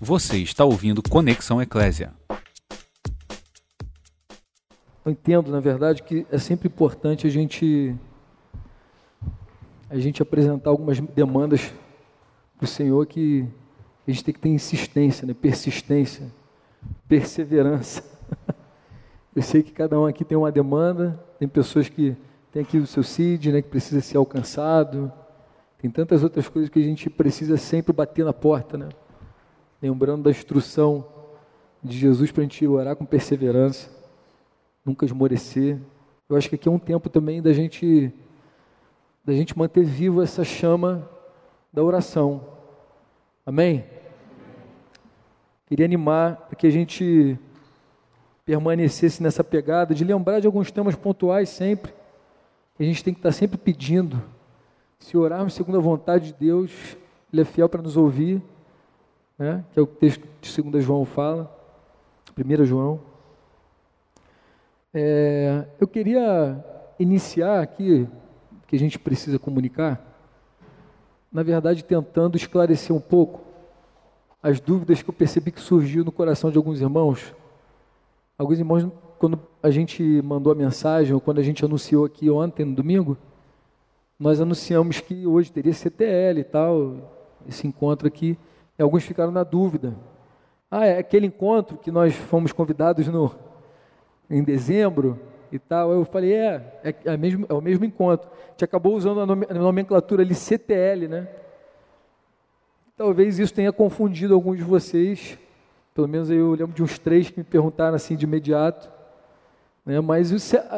Você está ouvindo Conexão Eclésia. Eu entendo, na verdade, que é sempre importante a gente a gente apresentar algumas demandas para o Senhor que a gente tem que ter insistência, né? persistência, perseverança. Eu sei que cada um aqui tem uma demanda, tem pessoas que tem aqui o seu CID, né, que precisa ser alcançado, tem tantas outras coisas que a gente precisa sempre bater na porta, né? Lembrando da instrução de Jesus para a gente orar com perseverança, nunca esmorecer. Eu acho que aqui é um tempo também da gente da gente manter vivo essa chama da oração. Amém? Queria animar para que a gente permanecesse nessa pegada de lembrar de alguns temas pontuais sempre. A gente tem que estar sempre pedindo. Se orarmos segundo a vontade de Deus, Ele é fiel para nos ouvir, né? que é o texto de 2 João fala, 1 João. É, eu queria iniciar aqui, que a gente precisa comunicar, na verdade tentando esclarecer um pouco as dúvidas que eu percebi que surgiu no coração de alguns irmãos. Alguns irmãos, quando a gente mandou a mensagem, ou quando a gente anunciou aqui ontem, no domingo, nós anunciamos que hoje teria CTL e tal, esse encontro aqui, e alguns ficaram na dúvida. Ah, é aquele encontro que nós fomos convidados no, em dezembro e tal. Eu falei, é, é, é, mesmo, é o mesmo encontro. A gente acabou usando a nomenclatura ali CTL, né? Talvez isso tenha confundido alguns de vocês. Pelo menos eu lembro de uns três que me perguntaram assim de imediato. Né? Mas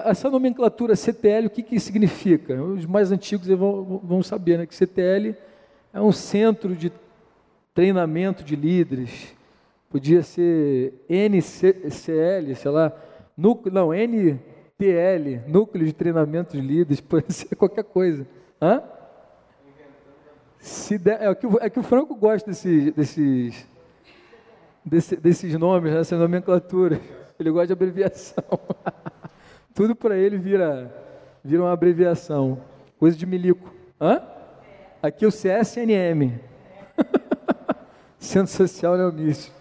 essa nomenclatura CTL, o que, que significa? Os mais antigos vão, vão saber né? que CTL é um centro de treinamento de líderes. Podia ser NCL, sei lá, núcleo, não, NTL, Núcleo de Treinamento de Líderes, pode ser qualquer coisa. Hã? Se der, é, que, é que o Franco gosta desse, desses, desse, desses nomes, né, nomenclatura. Ele gosta de abreviação. Tudo para ele vira, vira uma abreviação. Coisa de milico. Hã? Aqui o CSNM. Centro Social Neomício.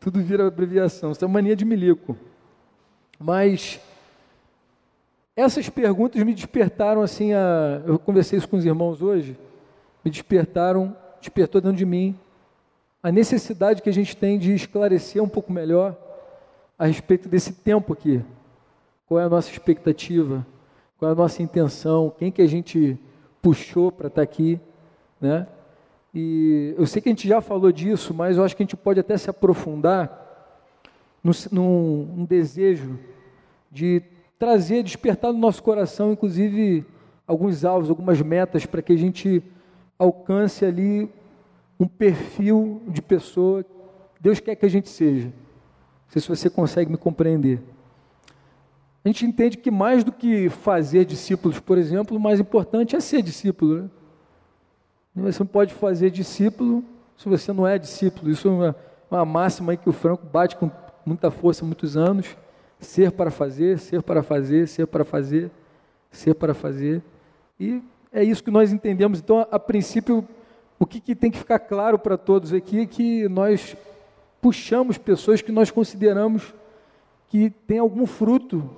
Tudo vira abreviação. Isso é mania de milico. Mas essas perguntas me despertaram assim a. Eu conversei isso com os irmãos hoje me despertaram, despertou dentro de mim a necessidade que a gente tem de esclarecer um pouco melhor a respeito desse tempo aqui. Qual é a nossa expectativa? Qual é a nossa intenção? Quem que a gente puxou para estar tá aqui, né? E eu sei que a gente já falou disso, mas eu acho que a gente pode até se aprofundar num, desejo de trazer, despertar no nosso coração, inclusive, alguns alvos, algumas metas para que a gente alcance ali um perfil de pessoa que Deus quer que a gente seja. Não sei se você consegue me compreender. A gente entende que mais do que fazer discípulos, por exemplo, o mais importante é ser discípulo. Né? Você não pode fazer discípulo se você não é discípulo. Isso é uma, uma máxima que o Franco bate com muita força há muitos anos. Ser para fazer, ser para fazer, ser para fazer, ser para fazer. E é isso que nós entendemos. Então, a, a princípio, o que, que tem que ficar claro para todos aqui é que nós puxamos pessoas que nós consideramos que têm algum fruto,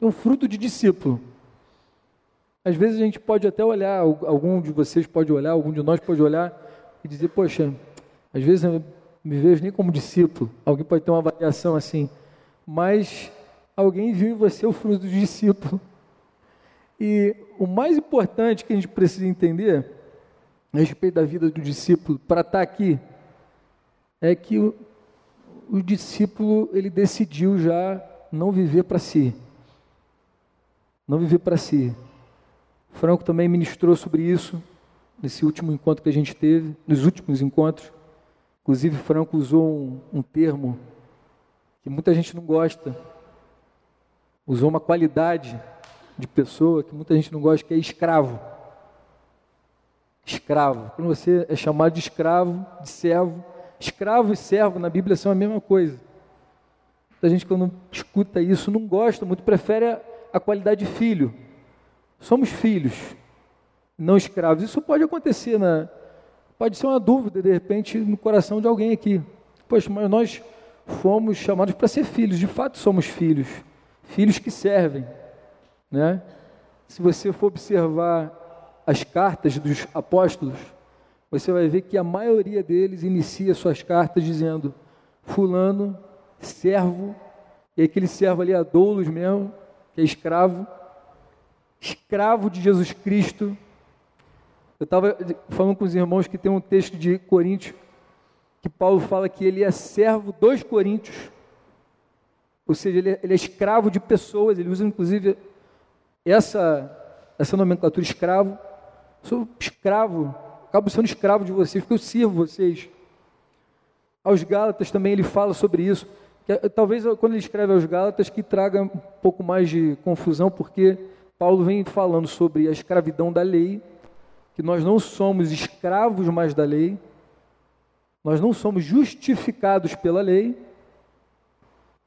um fruto de discípulo. Às vezes a gente pode até olhar, algum de vocês pode olhar, algum de nós pode olhar e dizer, poxa, às vezes eu me vejo nem como discípulo. Alguém pode ter uma avaliação assim, mas alguém viu em você o fruto do discípulo. E o mais importante que a gente precisa entender a respeito da vida do discípulo para estar aqui é que o, o discípulo ele decidiu já não viver para si. Não viver para si. Franco também ministrou sobre isso nesse último encontro que a gente teve, nos últimos encontros. Inclusive, Franco usou um, um termo que muita gente não gosta. Usou uma qualidade de pessoa que muita gente não gosta, que é escravo. Escravo. Quando você é chamado de escravo, de servo, escravo e servo na Bíblia são a mesma coisa. Muita gente, quando escuta isso, não gosta muito, prefere a, a qualidade de filho. Somos filhos, não escravos. Isso pode acontecer, na, pode ser uma dúvida, de repente, no coração de alguém aqui. Poxa, mas nós fomos chamados para ser filhos, de fato somos filhos, filhos que servem, né? Se você for observar as cartas dos apóstolos, você vai ver que a maioria deles inicia suas cartas dizendo: Fulano, servo, e aquele servo ali é doulos mesmo, que é escravo, escravo de Jesus Cristo. Eu estava falando com os irmãos que tem um texto de Coríntios que Paulo fala que ele é servo dos coríntios, ou seja, ele é, ele é escravo de pessoas, ele usa inclusive essa, essa nomenclatura escravo. Sou escravo, acabo sendo escravo de vocês, porque eu sirvo vocês. Aos Gálatas também ele fala sobre isso. Que, eh, talvez quando ele escreve aos Gálatas que traga um pouco mais de confusão, porque Paulo vem falando sobre a escravidão da lei, que nós não somos escravos mais da lei, nós não somos justificados pela lei,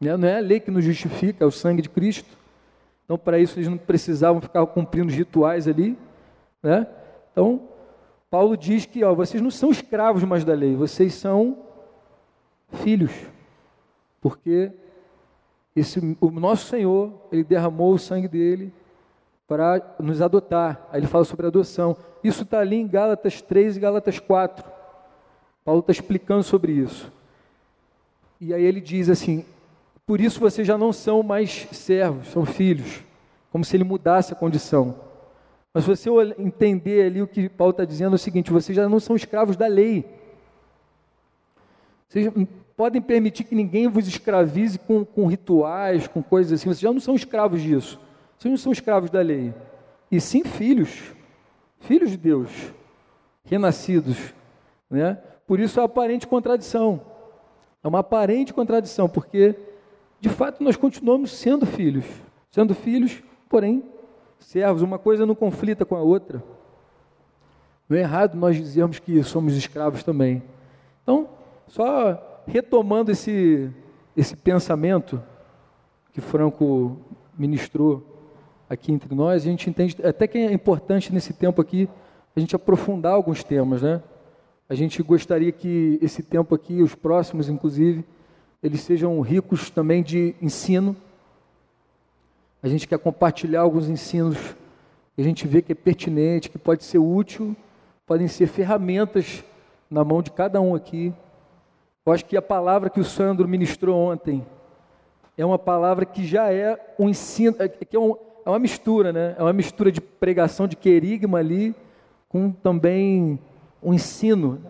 né? não é a lei que nos justifica, é o sangue de Cristo. Então, para isso, eles não precisavam ficar cumprindo os rituais ali. Né? Então, Paulo diz que ó, vocês não são escravos mais da lei, vocês são filhos, porque esse, o nosso Senhor, ele derramou o sangue dele para nos adotar. Aí ele fala sobre adoção. Isso está ali em Gálatas 3 e Gálatas 4. Paulo está explicando sobre isso. E aí ele diz assim: por isso vocês já não são mais servos, são filhos, como se ele mudasse a condição. Mas se você entender ali o que Paulo está dizendo é o seguinte: vocês já não são escravos da lei. Vocês podem permitir que ninguém vos escravize com, com rituais, com coisas assim. Vocês já não são escravos disso. Vocês não são escravos da lei. E sim filhos, filhos de Deus, renascidos, né? Por isso a aparente contradição. É uma aparente contradição, porque de fato nós continuamos sendo filhos, sendo filhos, porém servos. Uma coisa não conflita com a outra. Não é errado nós dizermos que somos escravos também. Então, só retomando esse, esse pensamento que Franco ministrou aqui entre nós, a gente entende até que é importante nesse tempo aqui a gente aprofundar alguns temas, né? A gente gostaria que esse tempo aqui, os próximos inclusive, eles sejam ricos também de ensino. A gente quer compartilhar alguns ensinos que a gente vê que é pertinente, que pode ser útil, podem ser ferramentas na mão de cada um aqui. Eu acho que a palavra que o Sandro ministrou ontem é uma palavra que já é um ensino, é, que é, um, é uma mistura, né? É uma mistura de pregação de querigma ali com também um ensino.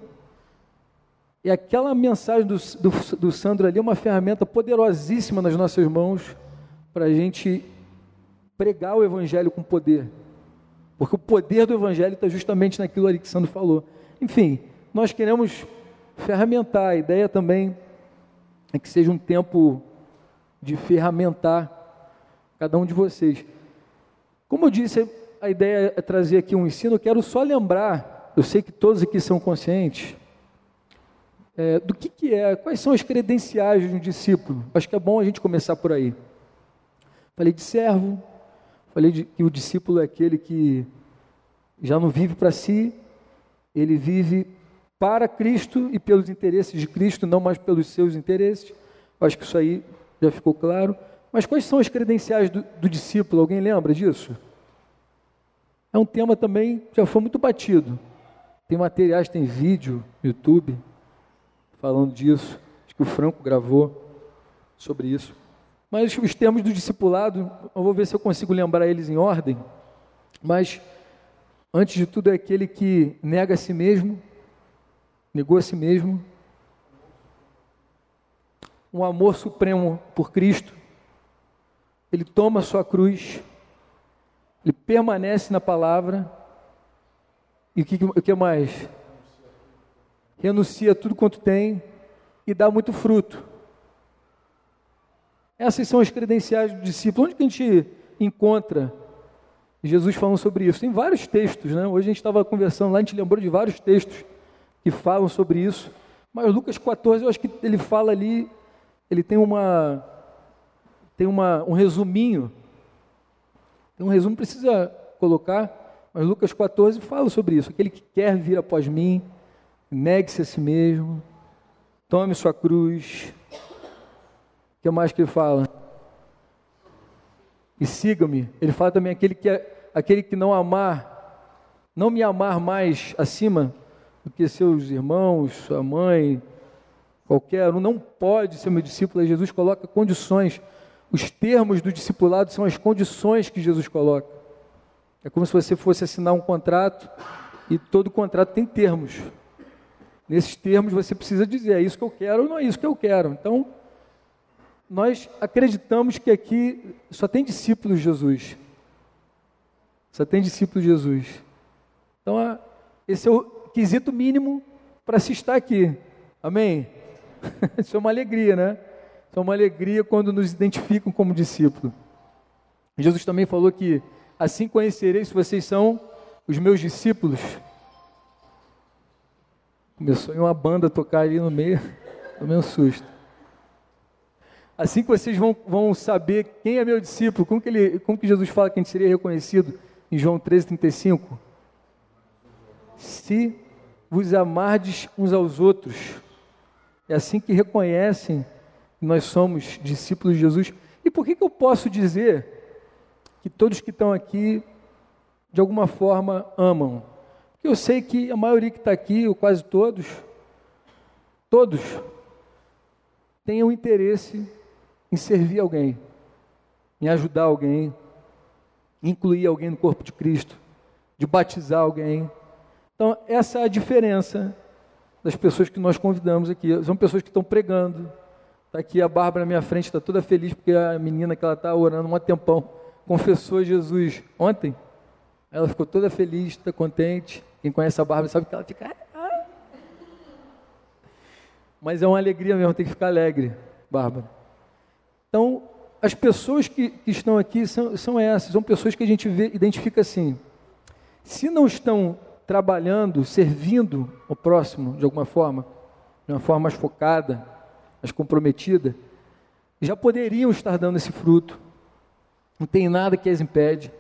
E aquela mensagem do, do, do Sandro ali é uma ferramenta poderosíssima nas nossas mãos para a gente pregar o Evangelho com poder. Porque o poder do Evangelho está justamente naquilo ali que Sandro falou. Enfim, nós queremos ferramentar. A ideia também é que seja um tempo de ferramentar cada um de vocês. Como eu disse, a ideia é trazer aqui um ensino. Eu quero só lembrar eu sei que todos aqui são conscientes é, do que, que é, quais são as credenciais de um discípulo. Acho que é bom a gente começar por aí. Falei de servo, falei de, que o discípulo é aquele que já não vive para si, ele vive para Cristo e pelos interesses de Cristo, não mais pelos seus interesses. Acho que isso aí já ficou claro. Mas quais são as credenciais do, do discípulo? Alguém lembra disso? É um tema também que já foi muito batido. Tem materiais, tem vídeo no YouTube falando disso. Acho que o Franco gravou sobre isso. Mas os termos do discipulado, eu vou ver se eu consigo lembrar eles em ordem. Mas, antes de tudo, é aquele que nega a si mesmo, negou a si mesmo, um amor supremo por Cristo, ele toma a sua cruz, ele permanece na palavra, e o que, o que mais? Renuncia tudo quanto tem e dá muito fruto. Essas são as credenciais do discípulo. Onde que a gente encontra Jesus falando sobre isso? Tem vários textos, né? Hoje a gente estava conversando lá, a gente lembrou de vários textos que falam sobre isso. Mas Lucas 14, eu acho que ele fala ali, ele tem uma tem uma, um resuminho. Tem um resumo, precisa colocar mas Lucas 14 fala sobre isso. Aquele que quer vir após mim, negue-se a si mesmo, Tome sua cruz. O que mais que ele fala? E siga-me. Ele fala também aquele que é, aquele que não amar, não me amar mais acima do que seus irmãos, sua mãe, qualquer um, não pode ser meu discípulo. Jesus coloca condições. Os termos do discipulado são as condições que Jesus coloca. É como se você fosse assinar um contrato e todo contrato tem termos. Nesses termos você precisa dizer, é isso que eu quero ou não é isso que eu quero. Então, nós acreditamos que aqui só tem discípulos de Jesus. Só tem discípulos de Jesus. Então, esse é o quesito mínimo para se estar aqui. Amém? Isso é uma alegria, né? Isso é uma alegria quando nos identificam como discípulo. Jesus também falou que assim conhecereis se vocês são os meus discípulos Começou uma banda a tocar ali no meio, tomei um susto. Assim que vocês vão, vão saber quem é meu discípulo, como que, ele, como que Jesus fala que a gente seria reconhecido em João 13,35? Se vos amardes uns aos outros, é assim que reconhecem nós somos discípulos de Jesus. E por que, que eu posso dizer que todos que estão aqui, de alguma forma, amam? Eu sei que a maioria que está aqui, ou quase todos, todos, têm um interesse em servir alguém, em ajudar alguém, incluir alguém no corpo de Cristo, de batizar alguém. Então, essa é a diferença das pessoas que nós convidamos aqui. São pessoas que estão pregando. Está aqui a Bárbara na minha frente, está toda feliz porque a menina que ela está orando um tempão confessou Jesus ontem. Ela ficou toda feliz, toda contente. Quem conhece a Bárbara sabe que ela fica. Mas é uma alegria mesmo, tem que ficar alegre, Bárbara. Então, as pessoas que, que estão aqui são, são essas, são pessoas que a gente vê, identifica assim. Se não estão trabalhando, servindo o próximo de alguma forma, de uma forma mais focada, mais comprometida, já poderiam estar dando esse fruto. Não tem nada que as impede,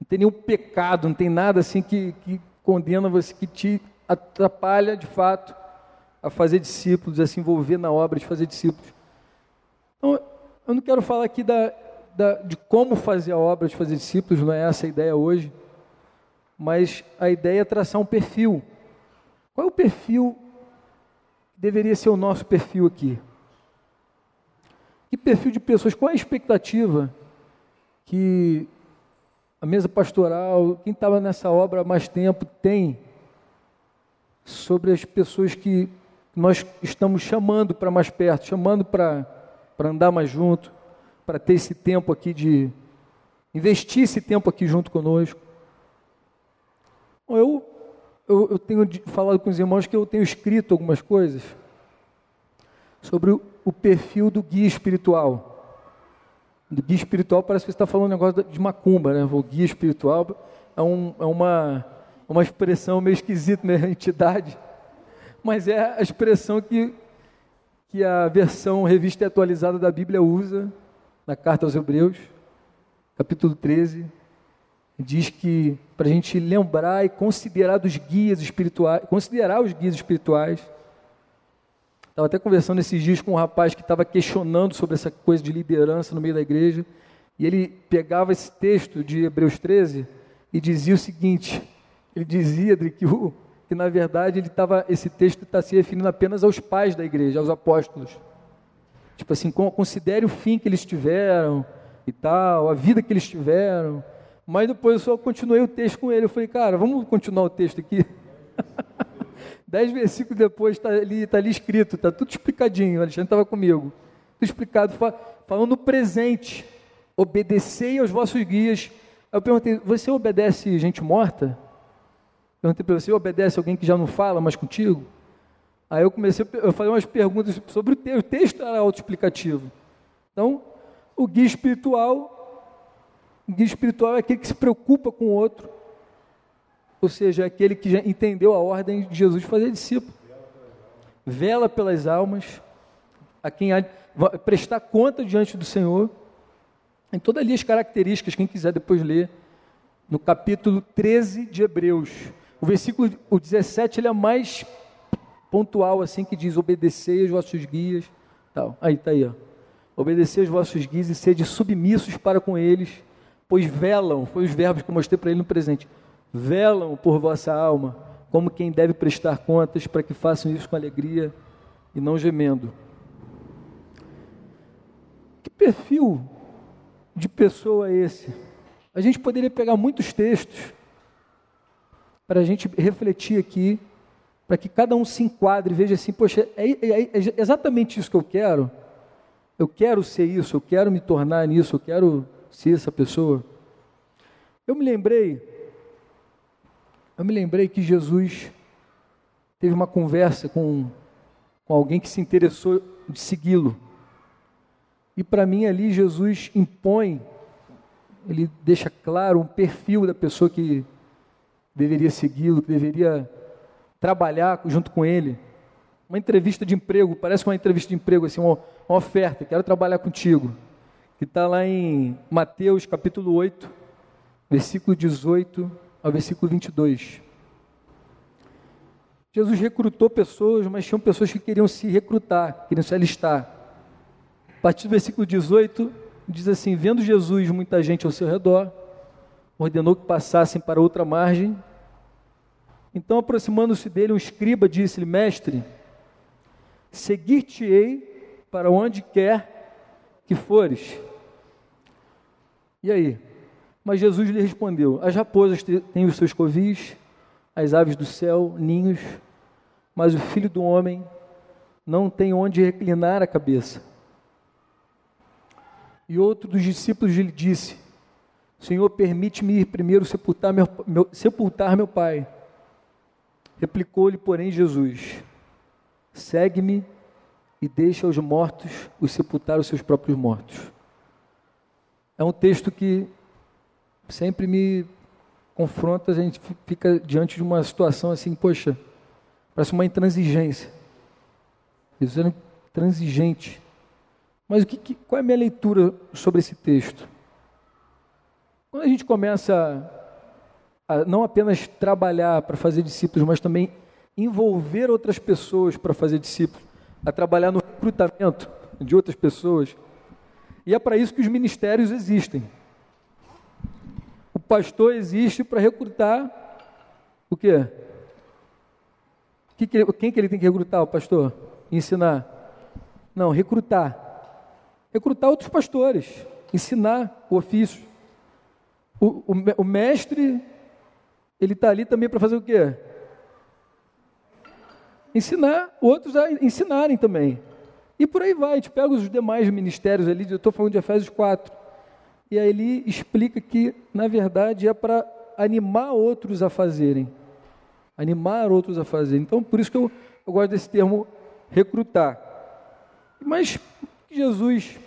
não tem nenhum pecado, não tem nada assim que, que condena você, que te atrapalha de fato a fazer discípulos, a se envolver na obra de fazer discípulos. Então, eu não quero falar aqui da, da, de como fazer a obra de fazer discípulos, não é essa a ideia hoje, mas a ideia é traçar um perfil. Qual é o perfil deveria ser o nosso perfil aqui? Que perfil de pessoas, qual é a expectativa que a mesa pastoral, quem estava nessa obra há mais tempo tem sobre as pessoas que nós estamos chamando para mais perto, chamando para andar mais junto, para ter esse tempo aqui de investir esse tempo aqui junto conosco. Eu, eu, eu tenho falado com os irmãos que eu tenho escrito algumas coisas sobre o, o perfil do guia espiritual. Do guia espiritual parece que você está falando um negócio de macumba, né? O guia espiritual é, um, é uma, uma expressão meio esquisita, meio entidade, mas é a expressão que, que a versão revista e atualizada da Bíblia usa na carta aos Hebreus, capítulo 13, diz que para a gente lembrar e considerar dos guias espirituais, considerar os guias espirituais, Estava até conversando esses dias com um rapaz que estava questionando sobre essa coisa de liderança no meio da igreja. E ele pegava esse texto de Hebreus 13 e dizia o seguinte: ele dizia que, que na verdade ele tava, esse texto está se referindo apenas aos pais da igreja, aos apóstolos. Tipo assim, considere o fim que eles tiveram e tal, a vida que eles tiveram. Mas depois eu só continuei o texto com ele. Eu falei, cara, vamos continuar o texto aqui. Dez versículos depois está ali, tá ali escrito, está tudo explicadinho. O Alexandre estava comigo. Tudo explicado, falando presente. Obedecei aos vossos guias. Eu perguntei, você obedece gente morta? Perguntei para você, obedece alguém que já não fala mais contigo? Aí eu comecei a fazer umas perguntas sobre o texto. O texto era autoexplicativo. Então, o guia espiritual, guia espiritual é aquele que se preocupa com o outro, ou seja, aquele que já entendeu a ordem de Jesus de fazer discípulo. Vela pelas almas, a quem há, prestar conta diante do Senhor, em todas ali as características, quem quiser depois ler, no capítulo 13 de Hebreus. O versículo o 17 ele é mais pontual assim que diz: obedecei os vossos guias. Tal. Aí está aí, ó. Obedecei os vossos guias e sede submissos para com eles, pois velam, foi os verbos que eu mostrei para ele no presente. Velam por vossa alma, como quem deve prestar contas, para que façam isso com alegria e não gemendo. Que perfil de pessoa é esse? A gente poderia pegar muitos textos para a gente refletir aqui, para que cada um se enquadre e veja assim, poxa, é, é, é, exatamente isso que eu quero. Eu quero ser isso, eu quero me tornar nisso, eu quero ser essa pessoa. Eu me lembrei, eu me lembrei que Jesus teve uma conversa com, com alguém que se interessou de segui-lo. E para mim ali Jesus impõe, ele deixa claro um perfil da pessoa que deveria segui-lo, que deveria trabalhar junto com ele. Uma entrevista de emprego, parece uma entrevista de emprego, assim, uma, uma oferta, quero trabalhar contigo. Que está lá em Mateus capítulo 8, versículo 18 ao versículo 22. Jesus recrutou pessoas, mas tinham pessoas que queriam se recrutar, queriam se alistar. A partir do versículo 18, diz assim: Vendo Jesus muita gente ao seu redor, ordenou que passassem para outra margem. Então, aproximando-se dele, um escriba disse-lhe: Mestre, seguir-te-ei para onde quer que fores. E aí? Mas Jesus lhe respondeu: As raposas têm os seus covis, as aves do céu, ninhos, mas o filho do homem não tem onde reclinar a cabeça. E outro dos discípulos lhe disse: Senhor, permite-me ir primeiro sepultar meu, meu, sepultar meu pai. Replicou-lhe, porém, Jesus: Segue-me e deixa os mortos os sepultar os seus próprios mortos. É um texto que sempre me confronta, a gente fica diante de uma situação assim, poxa, parece uma intransigência. Jesus era intransigente. Mas o que, qual é a minha leitura sobre esse texto? Quando a gente começa a não apenas trabalhar para fazer discípulos, mas também envolver outras pessoas para fazer discípulos, a trabalhar no recrutamento de outras pessoas, e é para isso que os ministérios existem. O pastor existe para recrutar o quê? Quem que ele tem que recrutar, o pastor? Ensinar? Não, recrutar recrutar outros pastores, ensinar o ofício. O, o, o mestre, ele está ali também para fazer o quê? Ensinar outros a ensinarem também. E por aí vai, gente pega os demais ministérios ali, eu estou falando de Efésios 4. E aí ele explica que, na verdade, é para animar outros a fazerem. Animar outros a fazerem. Então, por isso que eu, eu gosto desse termo recrutar. Mas Jesus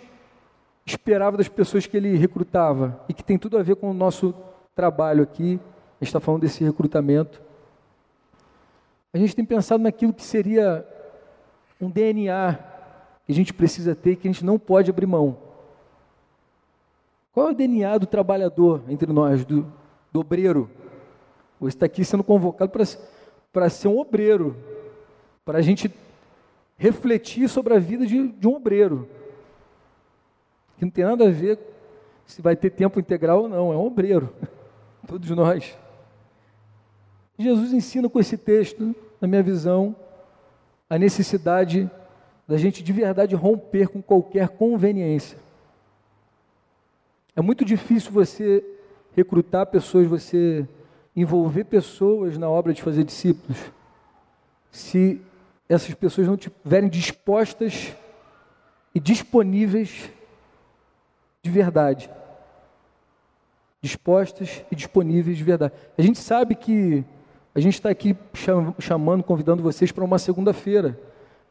esperava das pessoas que ele recrutava e que tem tudo a ver com o nosso trabalho aqui. A gente está falando desse recrutamento. A gente tem pensado naquilo que seria um DNA que a gente precisa ter que a gente não pode abrir mão. Qual é o DNA do trabalhador entre nós, do, do obreiro? Você está aqui sendo convocado para ser um obreiro, para a gente refletir sobre a vida de, de um obreiro. Que não tem nada a ver se vai ter tempo integral ou não, é um obreiro. Todos nós. Jesus ensina com esse texto, na minha visão, a necessidade da gente de verdade romper com qualquer conveniência. É muito difícil você recrutar pessoas, você envolver pessoas na obra de fazer discípulos, se essas pessoas não estiverem dispostas e disponíveis de verdade. Dispostas e disponíveis de verdade. A gente sabe que a gente está aqui chamando, convidando vocês para uma segunda-feira.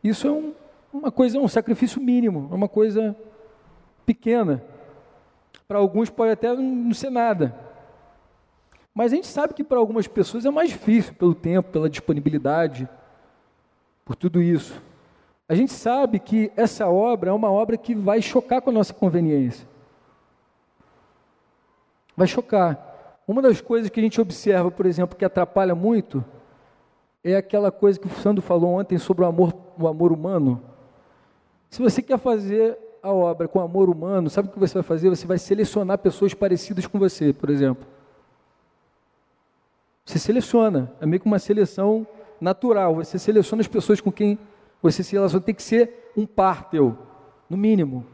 Isso é um, uma coisa, um sacrifício mínimo, uma coisa pequena. Para alguns pode até não ser nada. Mas a gente sabe que para algumas pessoas é mais difícil pelo tempo, pela disponibilidade por tudo isso. A gente sabe que essa obra é uma obra que vai chocar com a nossa conveniência. Vai chocar. Uma das coisas que a gente observa, por exemplo, que atrapalha muito é aquela coisa que o Sandro falou ontem sobre o amor, o amor humano. Se você quer fazer a obra com amor humano, sabe o que você vai fazer? Você vai selecionar pessoas parecidas com você, por exemplo. Você seleciona, é meio que uma seleção natural. Você seleciona as pessoas com quem você se relaciona. Tem que ser um par teu, no mínimo.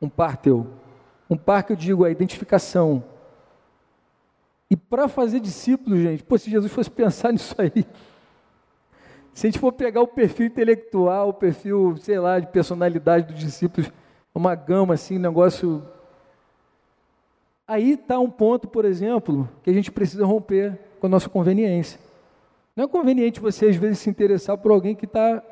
Um par teu. Um par que eu digo, a identificação. E para fazer discípulos, gente, pô, se Jesus fosse pensar nisso aí, se a gente for pegar o perfil intelectual, o perfil, sei lá, de personalidade dos discípulos, uma gama assim, negócio. Aí está um ponto, por exemplo, que a gente precisa romper com a nossa conveniência. Não é conveniente você, às vezes, se interessar por alguém que está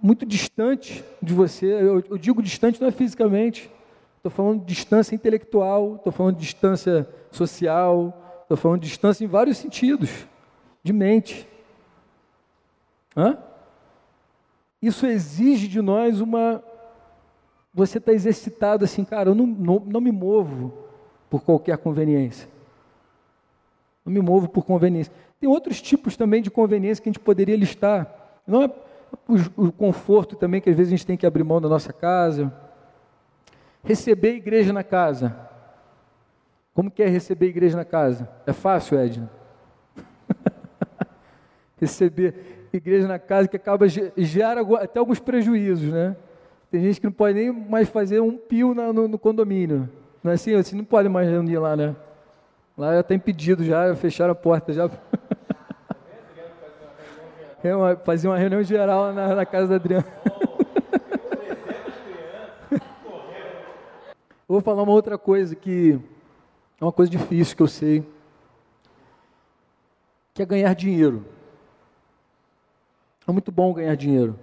muito distante de você. Eu, eu, digo distante não é fisicamente, estou falando de distância intelectual, estou falando de distância social, estou falando de distância em vários sentidos, de mente. Hã? Isso exige de nós uma. Você está exercitado assim, cara, eu não, não, não me movo por qualquer conveniência. Não me movo por conveniência. Tem outros tipos também de conveniência que a gente poderia listar. Não é o, conforto também que às vezes a gente tem que abrir mão da nossa casa. Receber a igreja na casa. Como que é receber a igreja na casa? É fácil, Edna? receber igreja na casa que acaba gerar até alguns prejuízos, né? Tem gente que não pode nem mais fazer um pio no, no, condomínio. Não é assim? Assim não pode mais reunir lá, né? Lá já está impedido, já fecharam a porta, já. Fazia uma reunião geral na, na casa da Adriana. Vou falar uma outra coisa que é uma coisa difícil que eu sei, que é ganhar dinheiro. É muito bom ganhar dinheiro.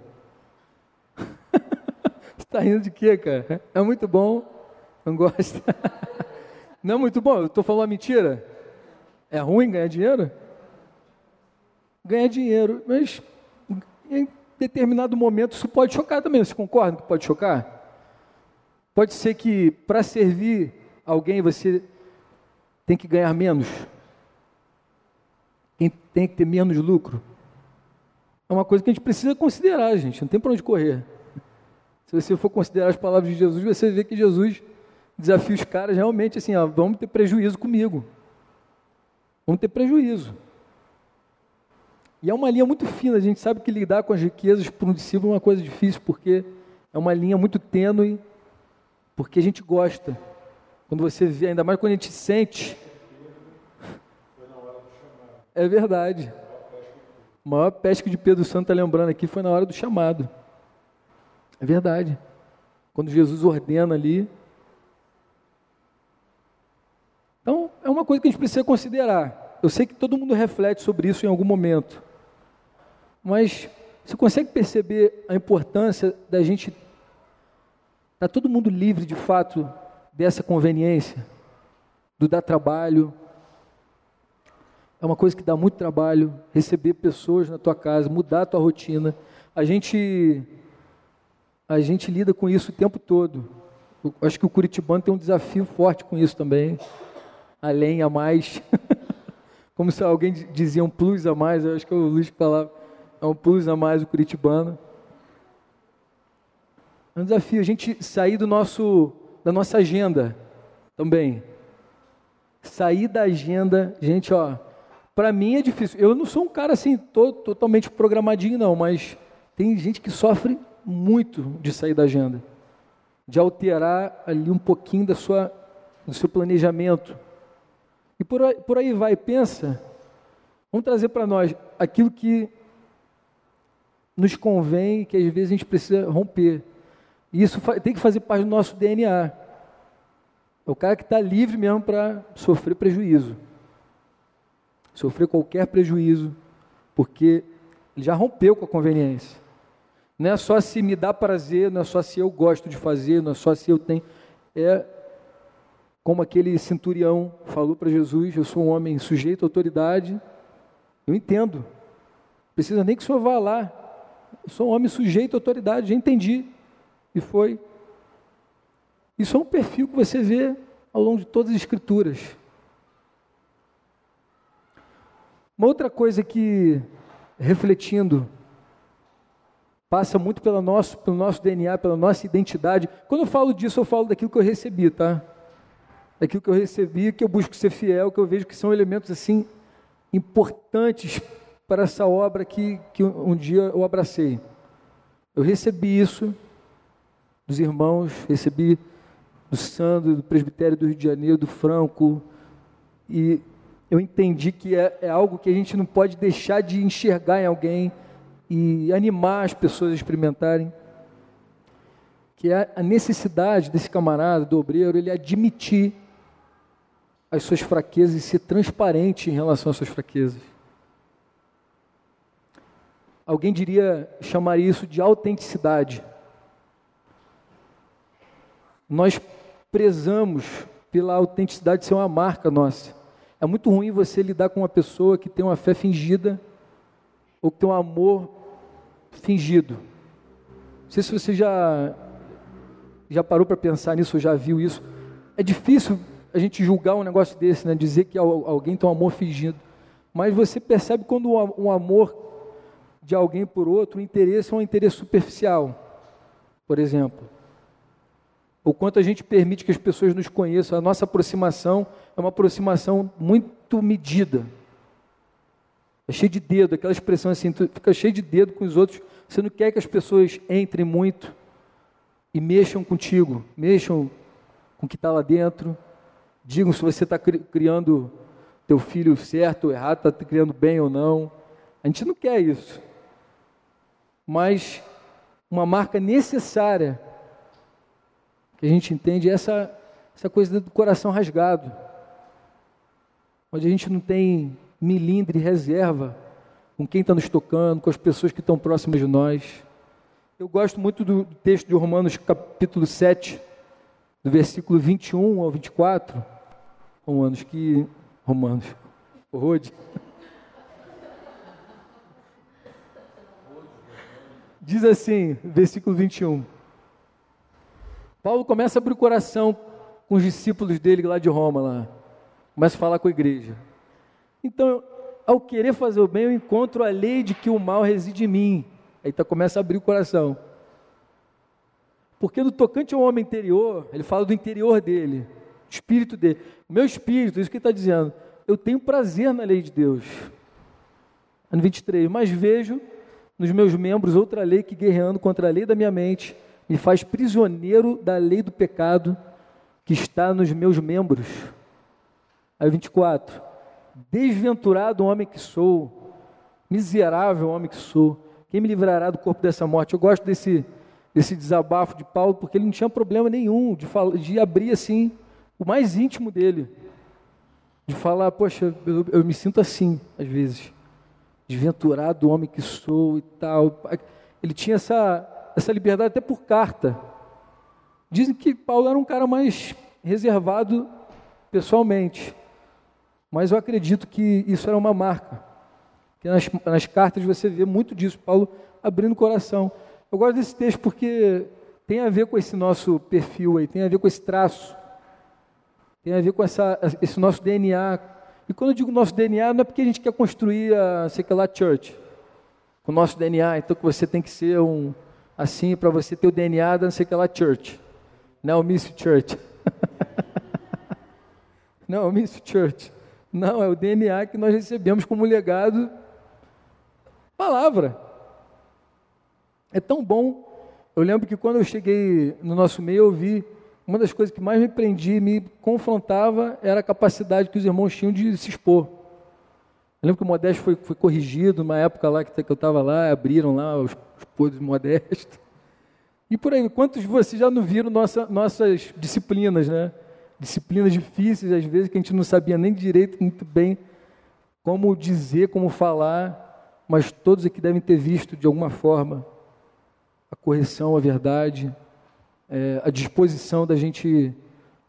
Você está rindo de quê, cara? É muito bom. Não gosta? Não é muito bom? Eu estou falando mentira? É ruim ganhar dinheiro? Ganhar dinheiro, mas em determinado momento isso pode chocar também. Você concorda que pode chocar? Pode ser que para servir alguém você tem que ganhar menos, tem que ter menos lucro. É uma coisa que a gente precisa considerar, gente. Não tem para onde correr. Se você for considerar as palavras de Jesus, você vê que Jesus desafia os caras realmente assim, ó, vamos ter prejuízo comigo. Vamos ter prejuízo. E é uma linha muito fina, a gente sabe que lidar com as riquezas para um discípulo é uma coisa difícil, porque é uma linha muito tênue, porque a gente gosta. Quando você vê, ainda mais quando a gente sente. É verdade. A maior pesca de Pedro Santo está lembrando aqui foi na hora do chamado. É verdade. Quando Jesus ordena ali, então, é uma coisa que a gente precisa considerar. Eu sei que todo mundo reflete sobre isso em algum momento. Mas você consegue perceber a importância da gente estar tá todo mundo livre de fato dessa conveniência, do dar trabalho. É uma coisa que dá muito trabalho receber pessoas na tua casa, mudar a tua rotina. A gente a gente lida com isso o tempo todo. Eu acho que o Curitibano tem um desafio forte com isso também além, a mais. Como se alguém dizia um plus a mais, eu acho que é o Luiz falava, é um plus a mais o curitibano. É um desafio a gente sair do nosso, da nossa agenda também. Sair da agenda, gente, ó, para mim é difícil. Eu não sou um cara assim, tô, totalmente programadinho não, mas tem gente que sofre muito de sair da agenda, de alterar ali um pouquinho da sua, do seu planejamento. E por aí, por aí vai, pensa. Vamos trazer para nós aquilo que nos convém, que às vezes a gente precisa romper. E isso tem que fazer parte do nosso DNA. É o cara que está livre mesmo para sofrer prejuízo. Sofrer qualquer prejuízo, porque ele já rompeu com a conveniência. Não é só se me dá prazer, não é só se eu gosto de fazer, não é só se eu tenho. É como aquele centurião falou para Jesus: Eu sou um homem sujeito à autoridade. Eu entendo. Precisa nem que o senhor vá lá. Eu sou um homem sujeito à autoridade. Já entendi. E foi. Isso é um perfil que você vê ao longo de todas as Escrituras. Uma outra coisa que refletindo, passa muito pelo nosso, pelo nosso DNA, pela nossa identidade. Quando eu falo disso, eu falo daquilo que eu recebi, tá? Daquilo que eu recebi, que eu busco ser fiel, que eu vejo que são elementos assim importantes para essa obra que, que um dia eu abracei. Eu recebi isso dos irmãos, recebi do Sandro, do Presbitério do Rio de Janeiro, do Franco, e eu entendi que é, é algo que a gente não pode deixar de enxergar em alguém e animar as pessoas a experimentarem, que é a necessidade desse camarada, do obreiro, ele admitir as suas fraquezas e ser transparente em relação às suas fraquezas. Alguém diria, chamaria isso de autenticidade. Nós prezamos pela autenticidade de ser uma marca nossa. É muito ruim você lidar com uma pessoa que tem uma fé fingida ou que tem um amor fingido. Não sei se você já já parou para pensar nisso, ou já viu isso. É difícil a gente julgar um negócio desse, né? dizer que alguém tem um amor fingido. Mas você percebe quando um amor de alguém por outro, o interesse é um interesse superficial, por exemplo. O quanto a gente permite que as pessoas nos conheçam, a nossa aproximação é uma aproximação muito medida. É cheio de dedo, aquela expressão assim, tu fica cheio de dedo com os outros, você não quer que as pessoas entrem muito e mexam contigo, mexam com o que está lá dentro, digam se você está criando teu filho certo ou errado, está criando bem ou não. A gente não quer isso mas uma marca necessária que a gente entende essa, essa coisa do coração rasgado, onde a gente não tem milindre reserva com quem está nos tocando, com as pessoas que estão próximas de nós. Eu gosto muito do texto de Romanos, capítulo 7, do versículo 21 ao 24. Romanos, que. Romanos. Rode. Diz assim, versículo 21. Paulo começa a abrir o coração com os discípulos dele lá de Roma, lá. Começa a falar com a igreja. Então, ao querer fazer o bem, eu encontro a lei de que o mal reside em mim. Aí tá, começa a abrir o coração. Porque no tocante ao homem interior, ele fala do interior dele, espírito dele. Meu espírito, isso que ele está dizendo, eu tenho prazer na lei de Deus. Ano 23, mas vejo nos meus membros outra lei que, guerreando contra a lei da minha mente, me faz prisioneiro da lei do pecado que está nos meus membros. Aí 24. Desventurado homem que sou, miserável homem que sou, quem me livrará do corpo dessa morte? Eu gosto desse, desse desabafo de Paulo, porque ele não tinha problema nenhum de, falar, de abrir assim o mais íntimo dele. De falar, poxa, eu, eu me sinto assim, às vezes desventurado homem que sou e tal. Ele tinha essa, essa liberdade até por carta. Dizem que Paulo era um cara mais reservado pessoalmente, mas eu acredito que isso era uma marca. Que nas, nas cartas você vê muito disso, Paulo abrindo o coração. Eu gosto desse texto porque tem a ver com esse nosso perfil aí, tem a ver com esse traço, tem a ver com essa, esse nosso DNA, e quando eu digo nosso DNA, não é porque a gente quer construir a, sei lá, church. Com o nosso DNA, então que você tem que ser um, assim, para você ter o DNA da não sei lá, church. Não, Miss Church. não, Miss Church. Não, é o DNA que nós recebemos como legado. Palavra. É tão bom. Eu lembro que quando eu cheguei no nosso meio, eu vi uma das coisas que mais me prendia, me confrontava, era a capacidade que os irmãos tinham de se expor. Eu lembro que o Modesto foi, foi corrigido numa época lá que, que eu estava lá, abriram lá os, os podres Modesto. E por aí, quantos de vocês já não viram nossa, nossas disciplinas, né? Disciplinas difíceis, às vezes, que a gente não sabia nem direito muito bem como dizer, como falar, mas todos aqui devem ter visto de alguma forma a correção, a verdade, é, a disposição da gente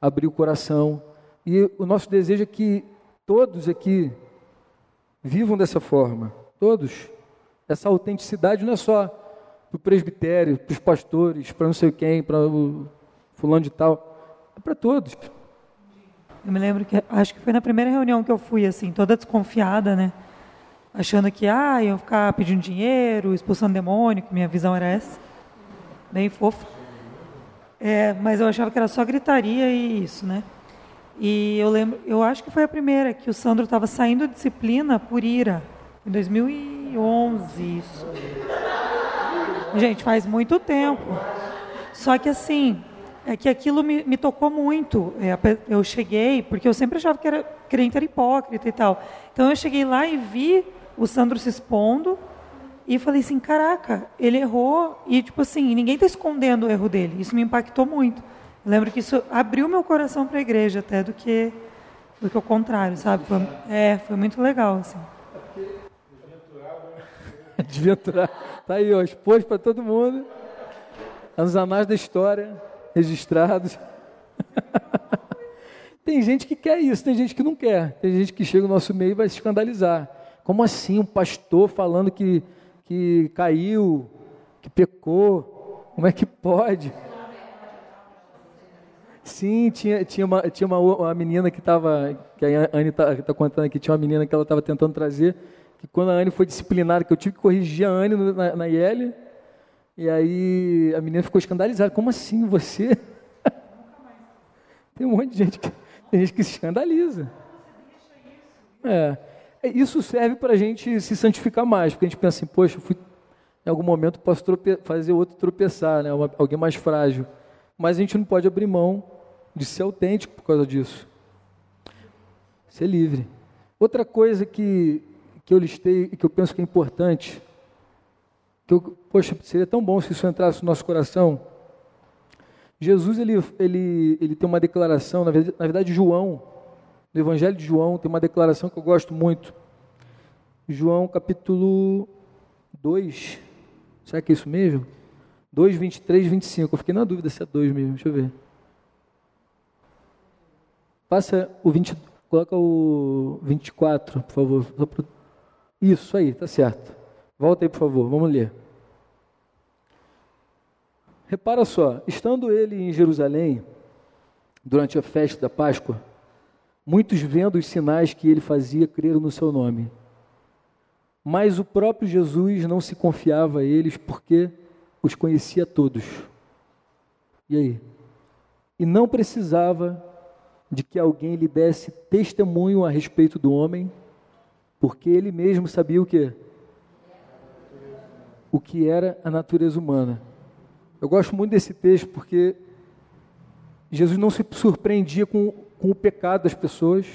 abrir o coração. E o nosso desejo é que todos aqui vivam dessa forma, todos. Essa autenticidade não é só para o presbitério, para os pastores, para não sei quem, para o fulano de tal, é para todos. Eu me lembro que acho que foi na primeira reunião que eu fui assim, toda desconfiada, né? achando que ah, iam ficar pedindo dinheiro, expulsando demônio, que minha visão era essa, bem fofa. É, mas eu achava que era só gritaria e isso, né? E eu lembro, eu acho que foi a primeira que o Sandro estava saindo de disciplina por ira, em 2011 isso. Gente, faz muito tempo. Só que assim, é que aquilo me, me tocou muito. É, eu cheguei, porque eu sempre achava que era crente era hipócrita e tal. Então eu cheguei lá e vi o Sandro se expondo e falei assim, caraca, ele errou e tipo assim, ninguém está escondendo o erro dele. Isso me impactou muito. Eu lembro que isso abriu meu coração para a igreja até do que do que o contrário, sabe? Foi, é, foi muito legal assim. Desventurar. Tá aí, ó, expôs para todo mundo. Nos anais da história, registrados. tem gente que quer isso, tem gente que não quer. Tem gente que chega no nosso meio e vai se escandalizar. Como assim um pastor falando que, que caiu, que pecou? Como é que pode? Sim, tinha, tinha, uma, tinha uma, uma menina que estava, que a Anne está tá contando aqui, tinha uma menina que ela estava tentando trazer, que quando a Anne foi disciplinada, que eu tive que corrigir a Anne na, na IL, e aí a menina ficou escandalizada, como assim você? tem um monte de gente que, tem gente que se escandaliza. É, é isso serve para a gente se santificar mais, porque a gente pensa assim, poxa, fui, em algum momento posso fazer outro tropeçar, né? Uma, alguém mais frágil. Mas a gente não pode abrir mão de ser autêntico por causa disso. Ser livre. Outra coisa que, que eu listei e que eu penso que é importante, que eu, poxa, seria tão bom se isso entrasse no nosso coração. Jesus ele, ele, ele tem uma declaração, na verdade, na verdade João, no Evangelho de João, tem uma declaração que eu gosto muito. João capítulo 2. Será que é isso mesmo? 2, 23, 25. Eu fiquei na dúvida se é 2 mesmo. Deixa eu ver. Passa o 20, coloca o 24, por favor. Isso aí, tá certo. Volta aí, por favor, vamos ler. Repara só, estando ele em Jerusalém, durante a festa da Páscoa, Muitos, vendo os sinais que ele fazia, creram no seu nome. Mas o próprio Jesus não se confiava a eles porque os conhecia todos. E aí? E não precisava de que alguém lhe desse testemunho a respeito do homem, porque ele mesmo sabia o que? O que era a natureza humana. Eu gosto muito desse texto porque Jesus não se surpreendia com com o pecado das pessoas.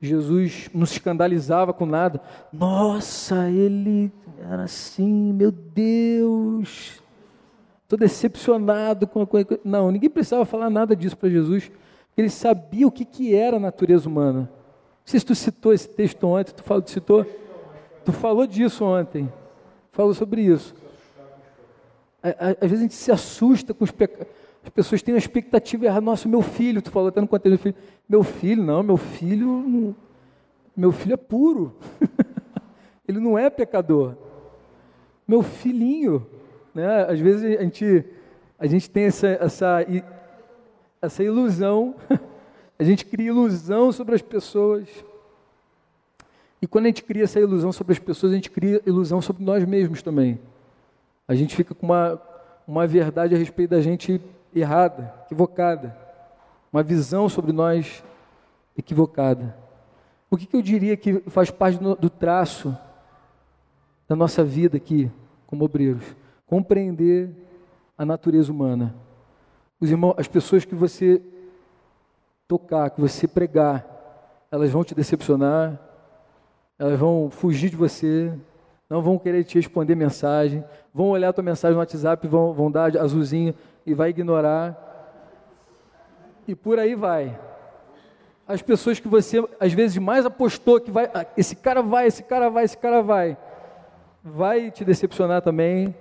Jesus não se escandalizava com nada. Nossa, ele era assim, meu Deus. Estou decepcionado com a coisa. Não, ninguém precisava falar nada disso para Jesus. Ele sabia o que, que era a natureza humana. Não sei se tu citou esse texto ontem, tu falou, citou? Tu falou disso ontem. Falou sobre isso. Às vezes a gente se assusta com os pecados as pessoas têm uma expectativa errada. Nossa, meu filho, tu falou até no contexto do filho. Meu filho, não, meu filho, meu filho é puro. Ele não é pecador. Meu filhinho, né? Às vezes a gente, a gente tem essa, essa, essa ilusão, a gente cria ilusão sobre as pessoas. E quando a gente cria essa ilusão sobre as pessoas, a gente cria ilusão sobre nós mesmos também. A gente fica com uma, uma verdade a respeito da gente errada, equivocada, uma visão sobre nós equivocada. O que, que eu diria que faz parte do, do traço da nossa vida aqui, como obreiros? Compreender a natureza humana. Os irmãos, as pessoas que você tocar, que você pregar, elas vão te decepcionar, elas vão fugir de você, não vão querer te responder mensagem, vão olhar tua mensagem no WhatsApp, vão, vão dar azulzinho, e vai ignorar. E por aí vai. As pessoas que você às vezes mais apostou que vai, ah, esse cara vai, esse cara vai, esse cara vai, vai te decepcionar também.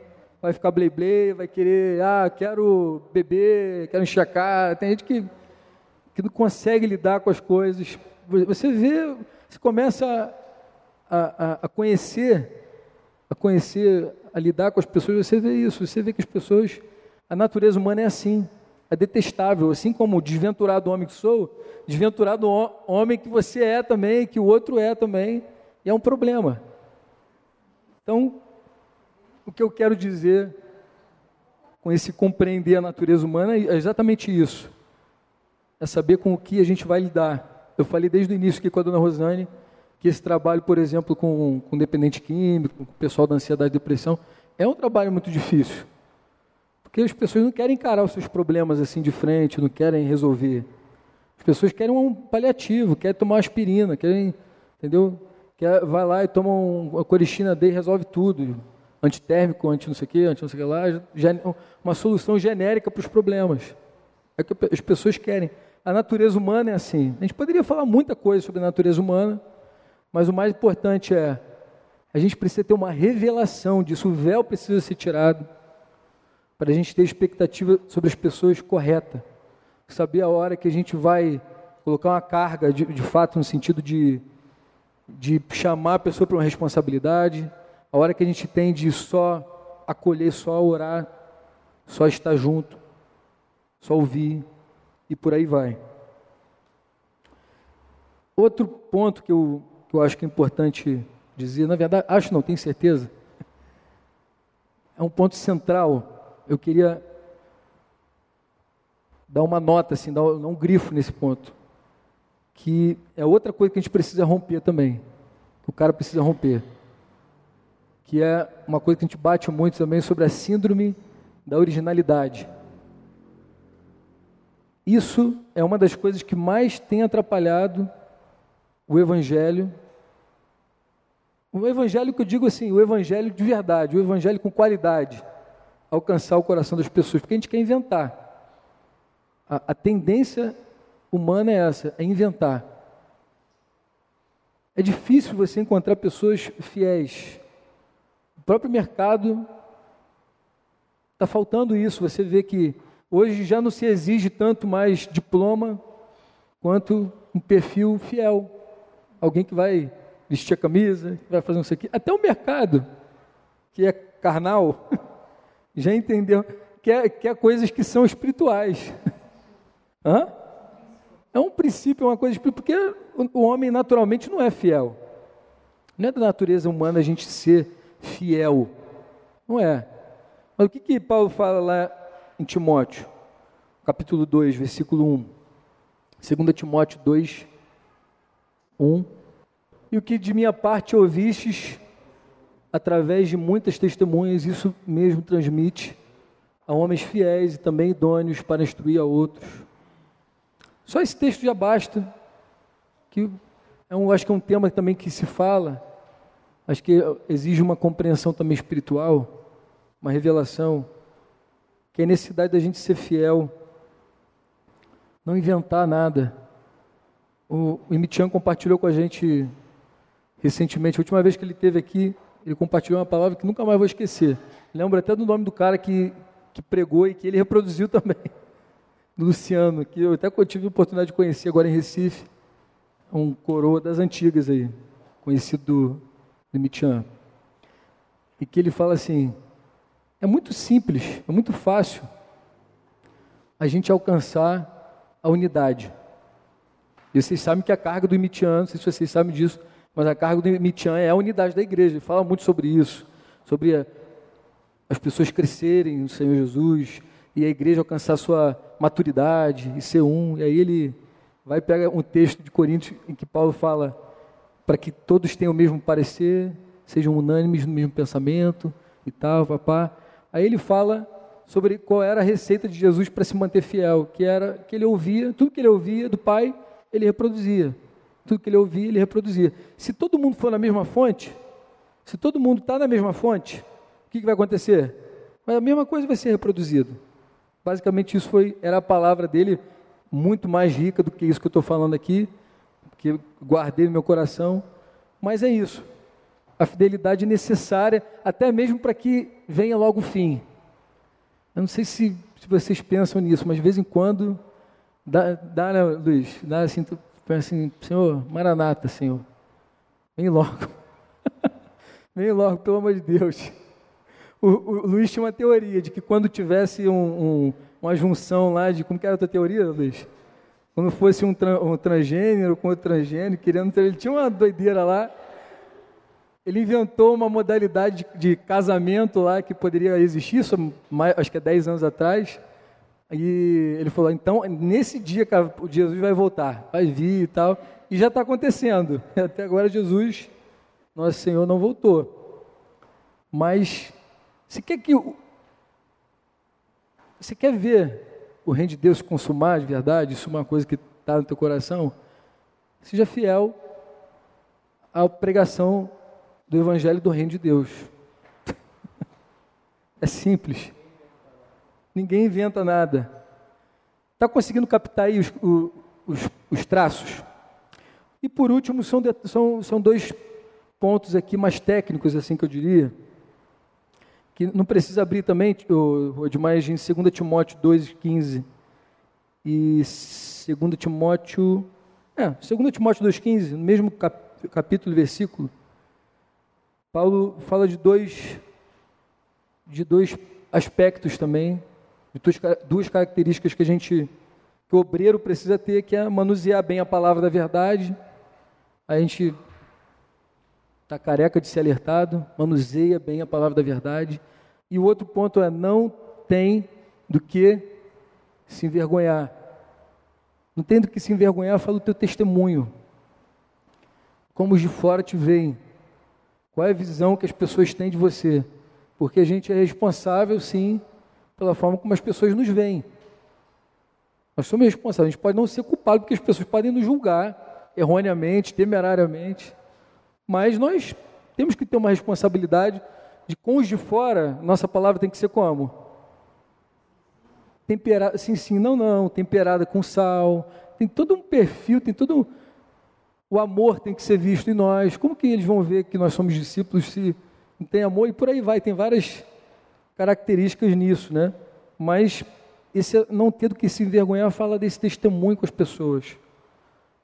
Vai ficar blei vai querer, ah, quero beber, quero enxacar. Tem gente que, que não consegue lidar com as coisas. Você vê, você começa a, a, a conhecer, a conhecer, a lidar com as pessoas, você vê isso, você vê que as pessoas a natureza humana é assim. é detestável, assim como o desventurado homem que sou, desventurado homem que você é também, que o outro é também, é um problema. Então, o que eu quero dizer com esse compreender a natureza humana é exatamente isso. É saber com o que a gente vai lidar. Eu falei desde o início aqui com a dona Rosane que esse trabalho, por exemplo, com, com dependente químico, com o pessoal da ansiedade e depressão, é um trabalho muito difícil. Porque as pessoas não querem encarar os seus problemas assim de frente, não querem resolver. As pessoas querem um paliativo, querem tomar aspirina, querem, entendeu? Quer, vai lá e toma uma coristina D e resolve tudo. Antitérmico, anti não sei o quê, anti não sei o que lá, uma solução genérica para os problemas. É o que as pessoas querem. A natureza humana é assim. A gente poderia falar muita coisa sobre a natureza humana, mas o mais importante é a gente precisa ter uma revelação disso, o véu precisa ser tirado para a gente ter expectativa sobre as pessoas correta. Saber a hora que a gente vai colocar uma carga, de, de fato, no sentido de, de chamar a pessoa para uma responsabilidade, a hora que a gente tem de só acolher, só orar, só estar junto, só ouvir e por aí vai. Outro ponto que eu, que eu acho que é importante dizer, na verdade, acho não, tenho certeza, é um ponto central. Eu queria dar uma nota, assim, dar um grifo nesse ponto, que é outra coisa que a gente precisa romper também, o cara precisa romper que é uma coisa que a gente bate muito também sobre a síndrome da originalidade. Isso é uma das coisas que mais tem atrapalhado o evangelho. O evangelho que eu digo assim, o evangelho de verdade, o evangelho com qualidade, alcançar o coração das pessoas, porque a gente quer inventar. A, a tendência humana é essa, é inventar. É difícil você encontrar pessoas fiéis o próprio mercado está faltando isso. Você vê que hoje já não se exige tanto mais diploma quanto um perfil fiel. Alguém que vai vestir a camisa, que vai fazer isso aqui. Até o mercado, que é carnal, já entendeu que é, que é coisas que são espirituais. Hã? É um princípio, é uma coisa espiritual, porque o homem naturalmente não é fiel. Não é da natureza humana a gente ser fiel. Não é. Mas o que, que Paulo fala lá em Timóteo? Capítulo 2, versículo 1. 2 Timóteo 2, 1. E o que de minha parte ouvistes, através de muitas testemunhas, isso mesmo transmite a homens fiéis e também idôneos para instruir a outros. Só esse texto já basta, que é um, acho que é um tema também que se fala, Acho que exige uma compreensão também espiritual, uma revelação, que é a necessidade da gente ser fiel, não inventar nada. O, Imitian compartilhou com a gente recentemente, a última vez que ele esteve aqui, ele compartilhou uma palavra que nunca mais vou esquecer. Lembro até do nome do cara que, que pregou e que ele reproduziu também, do Luciano, que eu até tive a oportunidade de conhecer agora em Recife, um coroa das antigas aí, conhecido de Mitian, e que ele fala assim: é muito simples, é muito fácil a gente alcançar a unidade. E vocês sabem que a carga do Mitian, não sei se vocês sabem disso, mas a carga do Mitian é a unidade da igreja. Ele fala muito sobre isso, sobre a, as pessoas crescerem no Senhor Jesus e a igreja alcançar sua maturidade e ser um. E aí ele vai pegar um texto de Coríntios em que Paulo fala para que todos tenham o mesmo parecer, sejam unânimes no mesmo pensamento e tal, papá. Aí ele fala sobre qual era a receita de Jesus para se manter fiel, que era que ele ouvia, tudo que ele ouvia do Pai, ele reproduzia. Tudo que ele ouvia, ele reproduzia. Se todo mundo for na mesma fonte, se todo mundo está na mesma fonte, o que, que vai acontecer? Mas a mesma coisa vai ser reproduzida. Basicamente isso foi era a palavra dele, muito mais rica do que isso que eu estou falando aqui que guardei no meu coração. Mas é isso. A fidelidade necessária, até mesmo para que venha logo o fim. Eu não sei se, se vocês pensam nisso, mas de vez em quando, dá, dá né, Luiz? Dá assim, tu pensa assim, Senhor, Maranata, Senhor. Vem logo. vem logo, pelo amor de Deus. o, o, Luiz tinha uma teoria de que quando tivesse um, um, uma junção lá de. Como que era a tua teoria, Luiz? Quando fosse um, um transgênero com outro transgênero, querendo. Ele tinha uma doideira lá. Ele inventou uma modalidade de, casamento lá que poderia existir, isso, mais, acho que é 10 anos atrás. E ele falou: então, nesse dia, cara, Jesus vai voltar, vai vir e tal. E já está acontecendo. Até agora, Jesus, nosso Senhor, não voltou. Mas, se quer que. Você quer ver o reino de Deus consumar de verdade, isso é uma coisa que está no teu coração, seja fiel à pregação do Evangelho do Reino de Deus. é simples. Ninguém inventa nada. Está conseguindo captar aí os, os, os, traços? E por último, são, são, são dois pontos aqui mais técnicos, assim que eu diria, que não precisa abrir também, demais em 2 Timóteo 2,15 e 2 Timóteo, é, 2 Timóteo 2,15, no mesmo cap, capítulo versículo, Paulo fala de dois, de dois aspectos também, de duas, duas características que a gente, que o obreiro precisa ter, que é manusear bem a palavra da verdade, a gente está careca de ser alertado, manuseia bem a palavra da verdade. E o outro ponto é: não tem do que se envergonhar. Não tem do que se envergonhar, fala o teu testemunho. Como os de fora te veem. Qual é a visão que as pessoas têm de você? Porque a gente é responsável, sim, pela forma como as pessoas nos veem. Nós somos responsáveis. A gente pode não ser culpado, porque as pessoas podem nos julgar erroneamente, temerariamente. Mas nós temos que ter uma responsabilidade de com os de fora, nossa palavra tem que ser como? Temperada, sim, sim, não, não, temperada com sal. Tem todo um perfil, tem todo o amor tem que ser visto em nós. Como que eles vão ver que nós somos discípulos se não tem amor? E por aí vai, tem várias características nisso, né? Mas esse não ter do que se envergonhar fala desse testemunho com as pessoas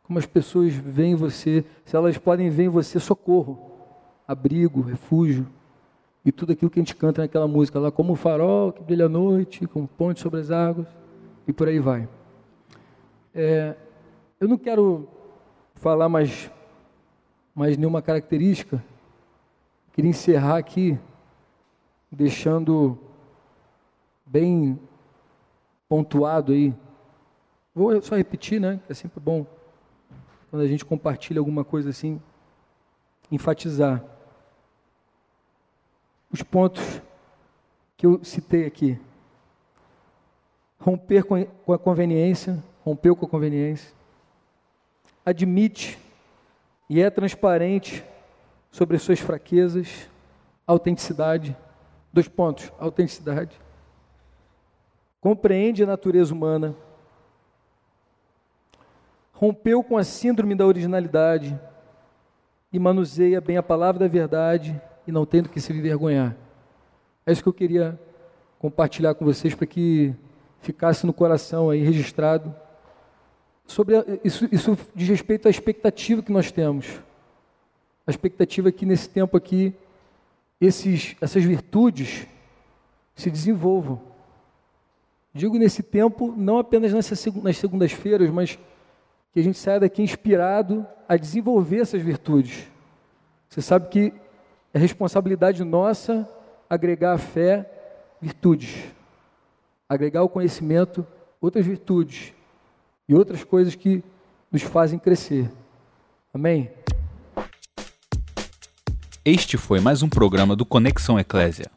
como as pessoas veem você, se elas podem ver em você socorro, abrigo, refúgio, e tudo aquilo que a gente canta naquela música lá, como o farol que brilha à noite, como ponte sobre as águas, e por aí vai. É, eu não quero falar mais, mais nenhuma característica, queria encerrar aqui, deixando bem pontuado aí. Vou só repetir, né? É sempre bom quando a gente compartilha alguma coisa assim, enfatizar os pontos que eu citei aqui. Romper com a conveniência, rompeu com a conveniência. Admite e é transparente sobre as suas fraquezas, autenticidade. Dois pontos: autenticidade. Compreende a natureza humana rompeu com a síndrome da originalidade e manuseia bem a palavra da verdade e não tendo que se envergonhar. É isso que eu queria compartilhar com vocês para que ficasse no coração aí registrado. Sobre a, isso, isso diz respeito à expectativa que nós temos. A expectativa é que nesse tempo aqui esses, essas virtudes se desenvolvam. Digo nesse tempo, não apenas nas segundas-feiras, mas que a gente saia daqui inspirado a desenvolver essas virtudes. Você sabe que é responsabilidade nossa agregar a fé virtudes, agregar o conhecimento outras virtudes e outras coisas que nos fazem crescer. Amém? Este foi mais um programa do Conexão Eclésia.